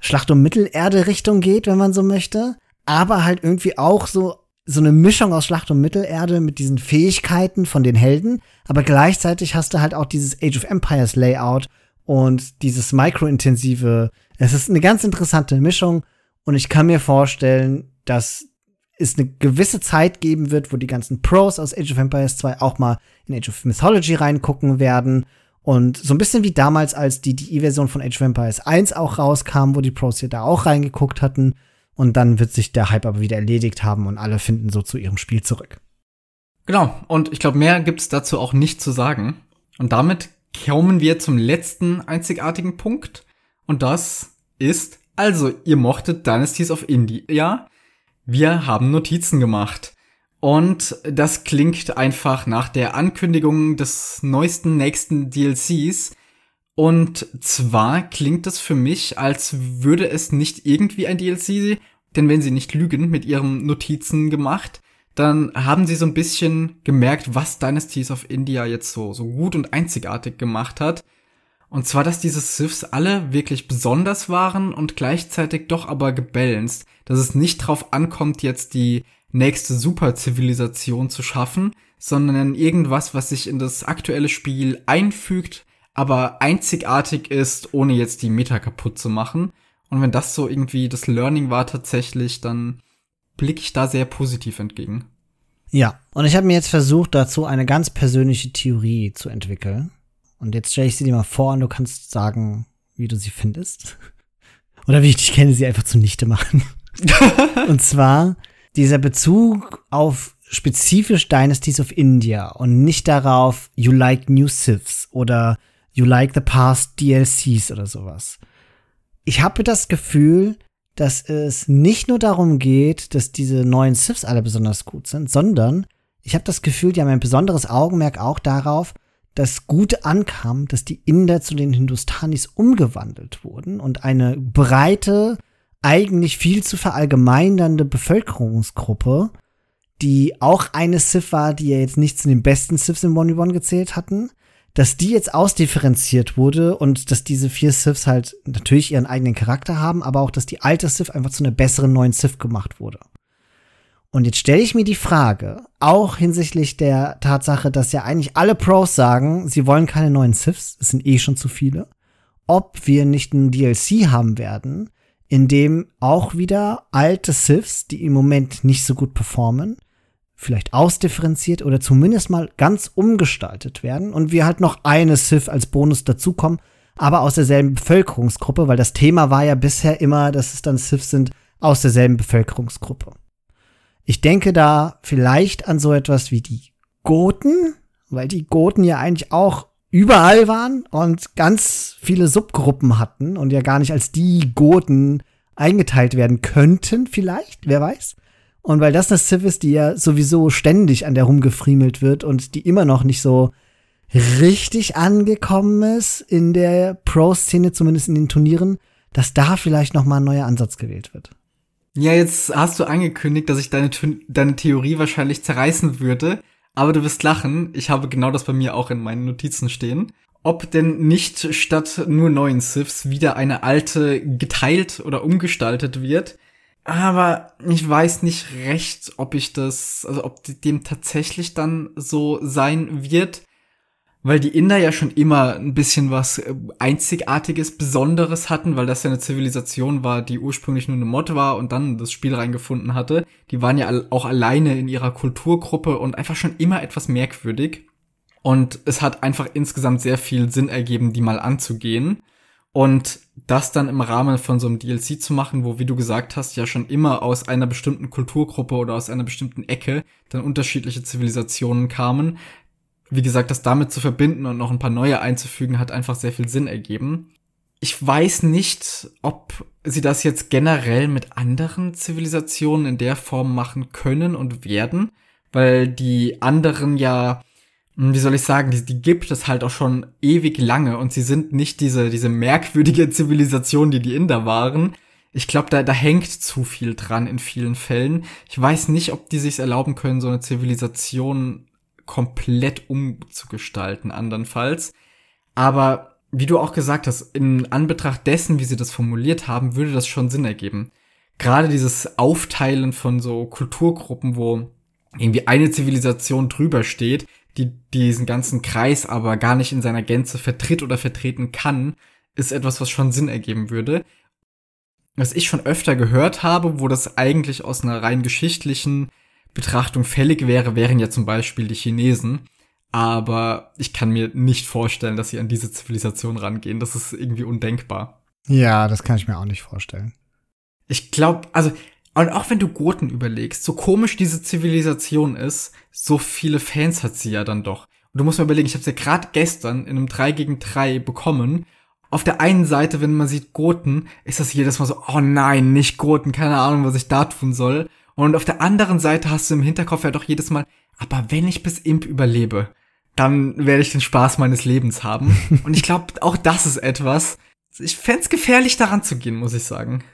Schlacht um Mittelerde-Richtung geht, wenn man so möchte aber halt irgendwie auch so so eine Mischung aus Schlacht um Mittelerde mit diesen Fähigkeiten von den Helden, aber gleichzeitig hast du halt auch dieses Age of Empires Layout und dieses microintensive. Es ist eine ganz interessante Mischung und ich kann mir vorstellen, dass es eine gewisse Zeit geben wird, wo die ganzen Pros aus Age of Empires 2 auch mal in Age of Mythology reingucken werden. Und so ein bisschen wie damals, als die DI-Version von Age of Empires 1 auch rauskam, wo die Pros hier da auch reingeguckt hatten. Und dann wird sich der Hype aber wieder erledigt haben und alle finden so zu ihrem Spiel zurück. Genau, und ich glaube, mehr gibt's dazu auch nicht zu sagen. Und damit kommen wir zum letzten einzigartigen Punkt. Und das ist, also, ihr mochtet Dynasties of India. Wir haben Notizen gemacht. Und das klingt einfach nach der Ankündigung des neuesten nächsten DLCs. Und zwar klingt es für mich, als würde es nicht irgendwie ein DLC, denn wenn sie nicht lügen, mit ihren Notizen gemacht, dann haben sie so ein bisschen gemerkt, was Dynasties of India jetzt so, so gut und einzigartig gemacht hat. Und zwar, dass diese Siths alle wirklich besonders waren und gleichzeitig doch aber gebalanced. Dass es nicht drauf ankommt, jetzt die nächste Superzivilisation zu schaffen, sondern irgendwas, was sich in das aktuelle Spiel einfügt, aber einzigartig ist, ohne jetzt die Meta kaputt zu machen. Und wenn das so irgendwie das Learning war tatsächlich, dann blicke ich da sehr positiv entgegen. Ja, und ich habe mir jetzt versucht, dazu eine ganz persönliche Theorie zu entwickeln. Und jetzt stelle ich sie dir mal vor und du kannst sagen, wie du sie findest. Oder wie ich dich kenne, sie einfach zunichte machen. und zwar dieser Bezug auf spezifisch Dynasties of India und nicht darauf, you like new Siths oder You Like the Past DLCs oder sowas. Ich habe das Gefühl, dass es nicht nur darum geht, dass diese neuen Siths alle besonders gut sind, sondern ich habe das Gefühl, die haben ein besonderes Augenmerk auch darauf, dass gut ankam, dass die Inder zu den Hindustanis umgewandelt wurden und eine breite, eigentlich viel zu verallgemeinernde Bevölkerungsgruppe, die auch eine Sith war, die ja jetzt nicht zu den besten Siths in 1v1 gezählt hatten, dass die jetzt ausdifferenziert wurde und dass diese vier Siths halt natürlich ihren eigenen Charakter haben, aber auch, dass die alte Sith einfach zu einer besseren neuen Sith gemacht wurde. Und jetzt stelle ich mir die Frage, auch hinsichtlich der Tatsache, dass ja eigentlich alle Pros sagen, sie wollen keine neuen Siths, es sind eh schon zu viele, ob wir nicht ein DLC haben werden, in dem auch wieder alte Siths, die im Moment nicht so gut performen, vielleicht ausdifferenziert oder zumindest mal ganz umgestaltet werden und wir halt noch eine Sith als Bonus dazukommen, aber aus derselben Bevölkerungsgruppe, weil das Thema war ja bisher immer, dass es dann Siths sind aus derselben Bevölkerungsgruppe. Ich denke da vielleicht an so etwas wie die Goten, weil die Goten ja eigentlich auch überall waren und ganz viele Subgruppen hatten und ja gar nicht als die Goten eingeteilt werden könnten, vielleicht, wer weiß. Und weil das eine Civ ist, die ja sowieso ständig an der rumgefriemelt wird und die immer noch nicht so richtig angekommen ist in der Pro-Szene, zumindest in den Turnieren, dass da vielleicht noch mal ein neuer Ansatz gewählt wird. Ja, jetzt hast du angekündigt, dass ich deine, deine Theorie wahrscheinlich zerreißen würde, aber du wirst lachen. Ich habe genau das bei mir auch in meinen Notizen stehen. Ob denn nicht statt nur neuen Sifs wieder eine alte geteilt oder umgestaltet wird, aber ich weiß nicht recht, ob ich das, also ob dem tatsächlich dann so sein wird, weil die Inder ja schon immer ein bisschen was äh, Einzigartiges, Besonderes hatten, weil das ja eine Zivilisation war, die ursprünglich nur eine Mod war und dann das Spiel reingefunden hatte. Die waren ja auch alleine in ihrer Kulturgruppe und einfach schon immer etwas merkwürdig. Und es hat einfach insgesamt sehr viel Sinn ergeben, die mal anzugehen. Und das dann im Rahmen von so einem DLC zu machen, wo, wie du gesagt hast, ja schon immer aus einer bestimmten Kulturgruppe oder aus einer bestimmten Ecke dann unterschiedliche Zivilisationen kamen. Wie gesagt, das damit zu verbinden und noch ein paar neue einzufügen, hat einfach sehr viel Sinn ergeben. Ich weiß nicht, ob sie das jetzt generell mit anderen Zivilisationen in der Form machen können und werden, weil die anderen ja hm, wie soll ich sagen, die, die gibt es halt auch schon ewig lange und sie sind nicht diese, diese merkwürdige Zivilisation, die die Inder waren. Ich glaube, da, da hängt zu viel dran in vielen Fällen. Ich weiß nicht, ob die sich erlauben können, so eine Zivilisation komplett umzugestalten, andernfalls. Aber wie du auch gesagt hast, in Anbetracht dessen, wie sie das formuliert haben, würde das schon Sinn ergeben. Gerade dieses Aufteilen von so Kulturgruppen, wo irgendwie eine Zivilisation drüber steht, die diesen ganzen Kreis aber gar nicht in seiner Gänze vertritt oder vertreten kann, ist etwas, was schon Sinn ergeben würde. Was ich schon öfter gehört habe, wo das eigentlich aus einer rein geschichtlichen Betrachtung fällig wäre, wären ja zum Beispiel die Chinesen. Aber ich kann mir nicht vorstellen, dass sie an diese Zivilisation rangehen. Das ist irgendwie undenkbar. Ja, das kann ich mir auch nicht vorstellen. Ich glaube, also und auch wenn du Goten überlegst, so komisch diese Zivilisation ist, so viele Fans hat sie ja dann doch. Und du musst mal überlegen, ich habe sie ja gerade gestern in einem 3 gegen 3 bekommen. Auf der einen Seite, wenn man sieht Goten, ist das jedes Mal so, oh nein, nicht Goten, keine Ahnung, was ich da tun soll. Und auf der anderen Seite hast du im Hinterkopf ja doch jedes Mal, aber wenn ich bis Imp überlebe, dann werde ich den Spaß meines Lebens haben. Und ich glaube, auch das ist etwas. Ich fände gefährlich, daran zu gehen, muss ich sagen.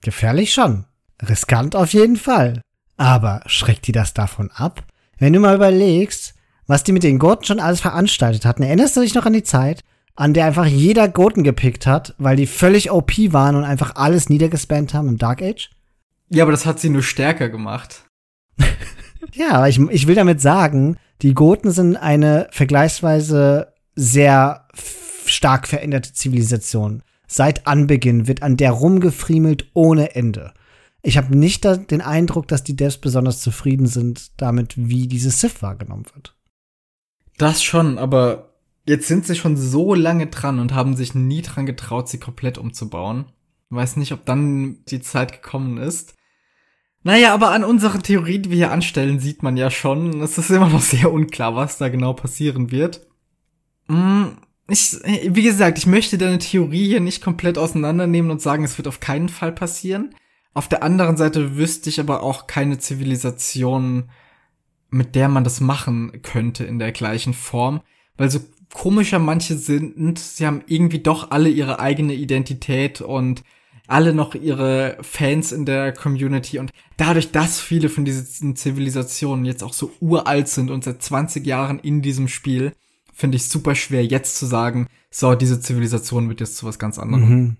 Gefährlich schon. Riskant auf jeden Fall. Aber schreckt die das davon ab? Wenn du mal überlegst, was die mit den Gurten schon alles veranstaltet hatten, erinnerst du dich noch an die Zeit, an der einfach jeder Gurten gepickt hat, weil die völlig OP waren und einfach alles niedergespannt haben im Dark Age? Ja, aber das hat sie nur stärker gemacht. ja, ich, ich will damit sagen, die Goten sind eine vergleichsweise sehr stark veränderte Zivilisation. Seit Anbeginn wird an der rumgefriemelt ohne Ende ich habe nicht den Eindruck, dass die Devs besonders zufrieden sind damit, wie dieses Sith wahrgenommen wird. Das schon, aber jetzt sind sie schon so lange dran und haben sich nie dran getraut, sie komplett umzubauen. Ich weiß nicht, ob dann die Zeit gekommen ist. Naja, aber an unseren Theorien, die wir hier anstellen, sieht man ja schon, es ist immer noch sehr unklar, was da genau passieren wird. Hm, ich, wie gesagt, ich möchte deine Theorie hier nicht komplett auseinandernehmen und sagen, es wird auf keinen Fall passieren. Auf der anderen Seite wüsste ich aber auch keine Zivilisation, mit der man das machen könnte in der gleichen Form, weil so komischer manche sind, sie haben irgendwie doch alle ihre eigene Identität und alle noch ihre Fans in der Community und dadurch, dass viele von diesen Zivilisationen jetzt auch so uralt sind und seit 20 Jahren in diesem Spiel, finde ich super schwer, jetzt zu sagen, so, diese Zivilisation wird jetzt zu was ganz anderem. Mhm.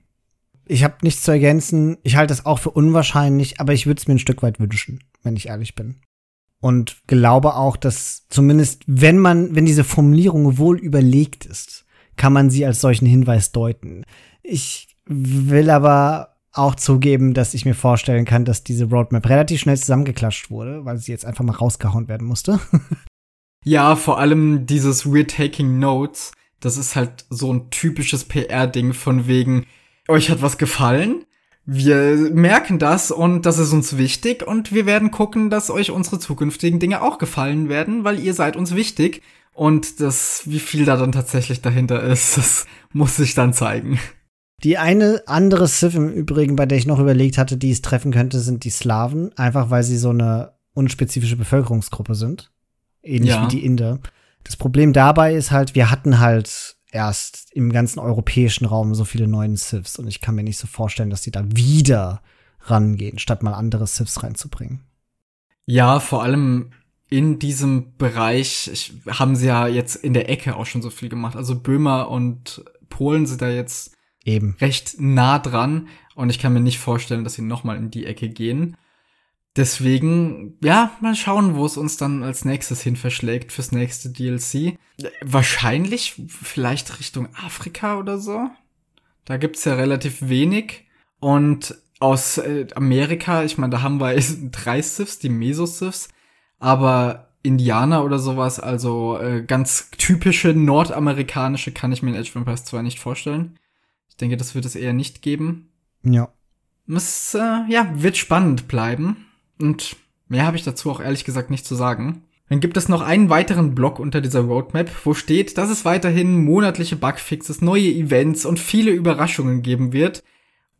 Ich habe nichts zu ergänzen. Ich halte es auch für unwahrscheinlich, aber ich würde es mir ein Stück weit wünschen, wenn ich ehrlich bin. Und glaube auch, dass zumindest, wenn man, wenn diese Formulierung wohl überlegt ist, kann man sie als solchen Hinweis deuten. Ich will aber auch zugeben, dass ich mir vorstellen kann, dass diese Roadmap relativ schnell zusammengeklatscht wurde, weil sie jetzt einfach mal rausgehauen werden musste. ja, vor allem dieses We're Taking Notes, das ist halt so ein typisches PR-Ding von wegen, euch hat was gefallen, wir merken das und das ist uns wichtig und wir werden gucken, dass euch unsere zukünftigen Dinge auch gefallen werden, weil ihr seid uns wichtig und das, wie viel da dann tatsächlich dahinter ist, das muss sich dann zeigen. Die eine andere Civ im Übrigen, bei der ich noch überlegt hatte, die es treffen könnte, sind die Slawen. Einfach weil sie so eine unspezifische Bevölkerungsgruppe sind. Ähnlich ja. wie die Inder. Das Problem dabei ist halt, wir hatten halt erst im ganzen europäischen Raum so viele neuen Civs und ich kann mir nicht so vorstellen, dass die da wieder rangehen, statt mal andere Civs reinzubringen. Ja, vor allem in diesem Bereich ich, haben sie ja jetzt in der Ecke auch schon so viel gemacht. Also Böhmer und Polen sind da jetzt Eben. recht nah dran und ich kann mir nicht vorstellen, dass sie nochmal in die Ecke gehen. Deswegen, ja, mal schauen, wo es uns dann als nächstes hin verschlägt fürs nächste DLC. Wahrscheinlich vielleicht Richtung Afrika oder so. Da gibt's ja relativ wenig. Und aus äh, Amerika, ich meine, da haben wir drei Siths, die Meso-Siths, aber Indianer oder sowas, also äh, ganz typische nordamerikanische kann ich mir in Age of Empires 2 nicht vorstellen denke, das wird es eher nicht geben. Ja. Es, äh, ja, wird spannend bleiben. Und mehr habe ich dazu auch ehrlich gesagt nicht zu sagen. Dann gibt es noch einen weiteren Block unter dieser Roadmap, wo steht, dass es weiterhin monatliche Bugfixes, neue Events und viele Überraschungen geben wird.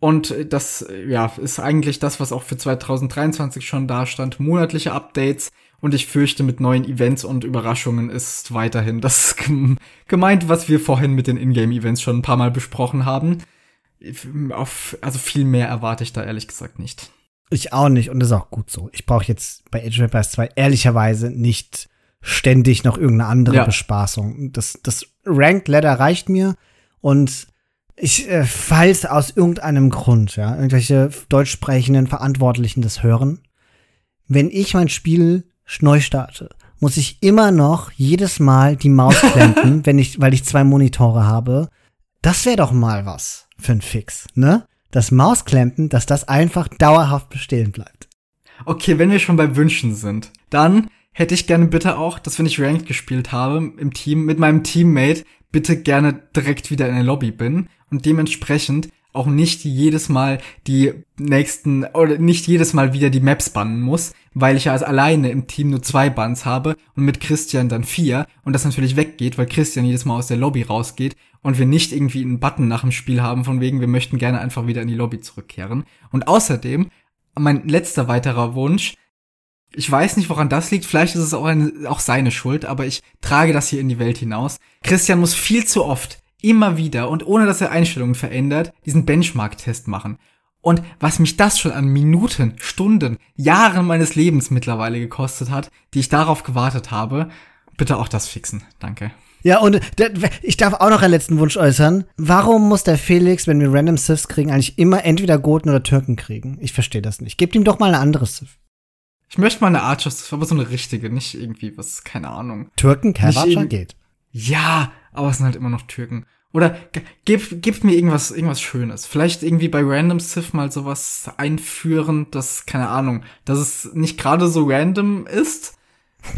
Und das, ja, ist eigentlich das, was auch für 2023 schon da stand. Monatliche Updates. Und ich fürchte, mit neuen Events und Überraschungen ist weiterhin das gemeint, was wir vorhin mit den Ingame-Events schon ein paar Mal besprochen haben. Auf, also viel mehr erwarte ich da ehrlich gesagt nicht. Ich auch nicht und das ist auch gut so. Ich brauche jetzt bei Age of Empires 2 ehrlicherweise nicht ständig noch irgendeine andere ja. Bespaßung. Das, das Ranked Ladder reicht mir und ich, äh, falls aus irgendeinem Grund, ja, irgendwelche deutsch sprechenden Verantwortlichen das hören, wenn ich mein Spiel neu starte, muss ich immer noch jedes Mal die Maus klemmen, wenn ich, weil ich zwei Monitore habe. Das wäre doch mal was für ein Fix, ne? Das Mausklempen, dass das einfach dauerhaft bestehen bleibt. Okay, wenn wir schon bei Wünschen sind, dann hätte ich gerne bitte auch, dass wenn ich Ranked gespielt habe im Team mit meinem Teammate, bitte gerne direkt wieder in der Lobby bin und dementsprechend auch nicht jedes Mal die nächsten oder nicht jedes Mal wieder die Maps bannen muss, weil ich ja als alleine im Team nur zwei Bans habe und mit Christian dann vier und das natürlich weggeht, weil Christian jedes Mal aus der Lobby rausgeht und wir nicht irgendwie einen Button nach dem Spiel haben von wegen, wir möchten gerne einfach wieder in die Lobby zurückkehren. Und außerdem, mein letzter weiterer Wunsch, ich weiß nicht, woran das liegt. Vielleicht ist es auch, eine, auch seine Schuld, aber ich trage das hier in die Welt hinaus. Christian muss viel zu oft, immer wieder und ohne dass er Einstellungen verändert, diesen Benchmark-Test machen. Und was mich das schon an Minuten, Stunden, Jahren meines Lebens mittlerweile gekostet hat, die ich darauf gewartet habe, bitte auch das fixen. Danke. Ja, und ich darf auch noch einen letzten Wunsch äußern. Warum muss der Felix, wenn wir random Siths kriegen, eigentlich immer entweder Goten oder Türken kriegen? Ich verstehe das nicht. Gebt ihm doch mal eine andere Sith. Ich möchte mal eine Archer Sith, aber so eine richtige, nicht irgendwie was, keine Ahnung. Türken, Archer geht. Ja, aber es sind halt immer noch Türken. Oder gebt, gebt mir irgendwas, irgendwas Schönes. Vielleicht irgendwie bei Random Sith mal sowas einführen, das, keine Ahnung, dass es nicht gerade so random ist.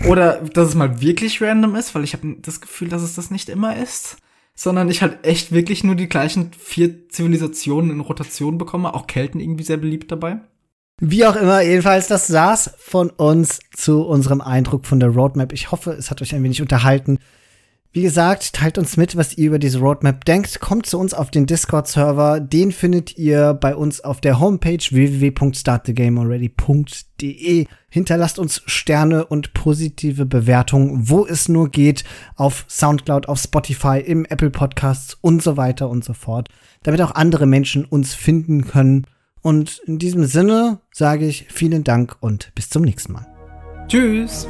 Oder dass es mal wirklich random ist, weil ich habe das Gefühl, dass es das nicht immer ist. Sondern ich halt echt wirklich nur die gleichen vier Zivilisationen in Rotation bekomme. Auch Kelten irgendwie sehr beliebt dabei. Wie auch immer, jedenfalls, das saß von uns zu unserem Eindruck von der Roadmap. Ich hoffe, es hat euch ein wenig unterhalten. Wie gesagt, teilt uns mit, was ihr über diese Roadmap denkt. Kommt zu uns auf den Discord-Server. Den findet ihr bei uns auf der Homepage www.startthegamealready.de. Hinterlasst uns Sterne und positive Bewertungen, wo es nur geht, auf Soundcloud, auf Spotify, im Apple Podcasts und so weiter und so fort, damit auch andere Menschen uns finden können. Und in diesem Sinne sage ich vielen Dank und bis zum nächsten Mal. Tschüss.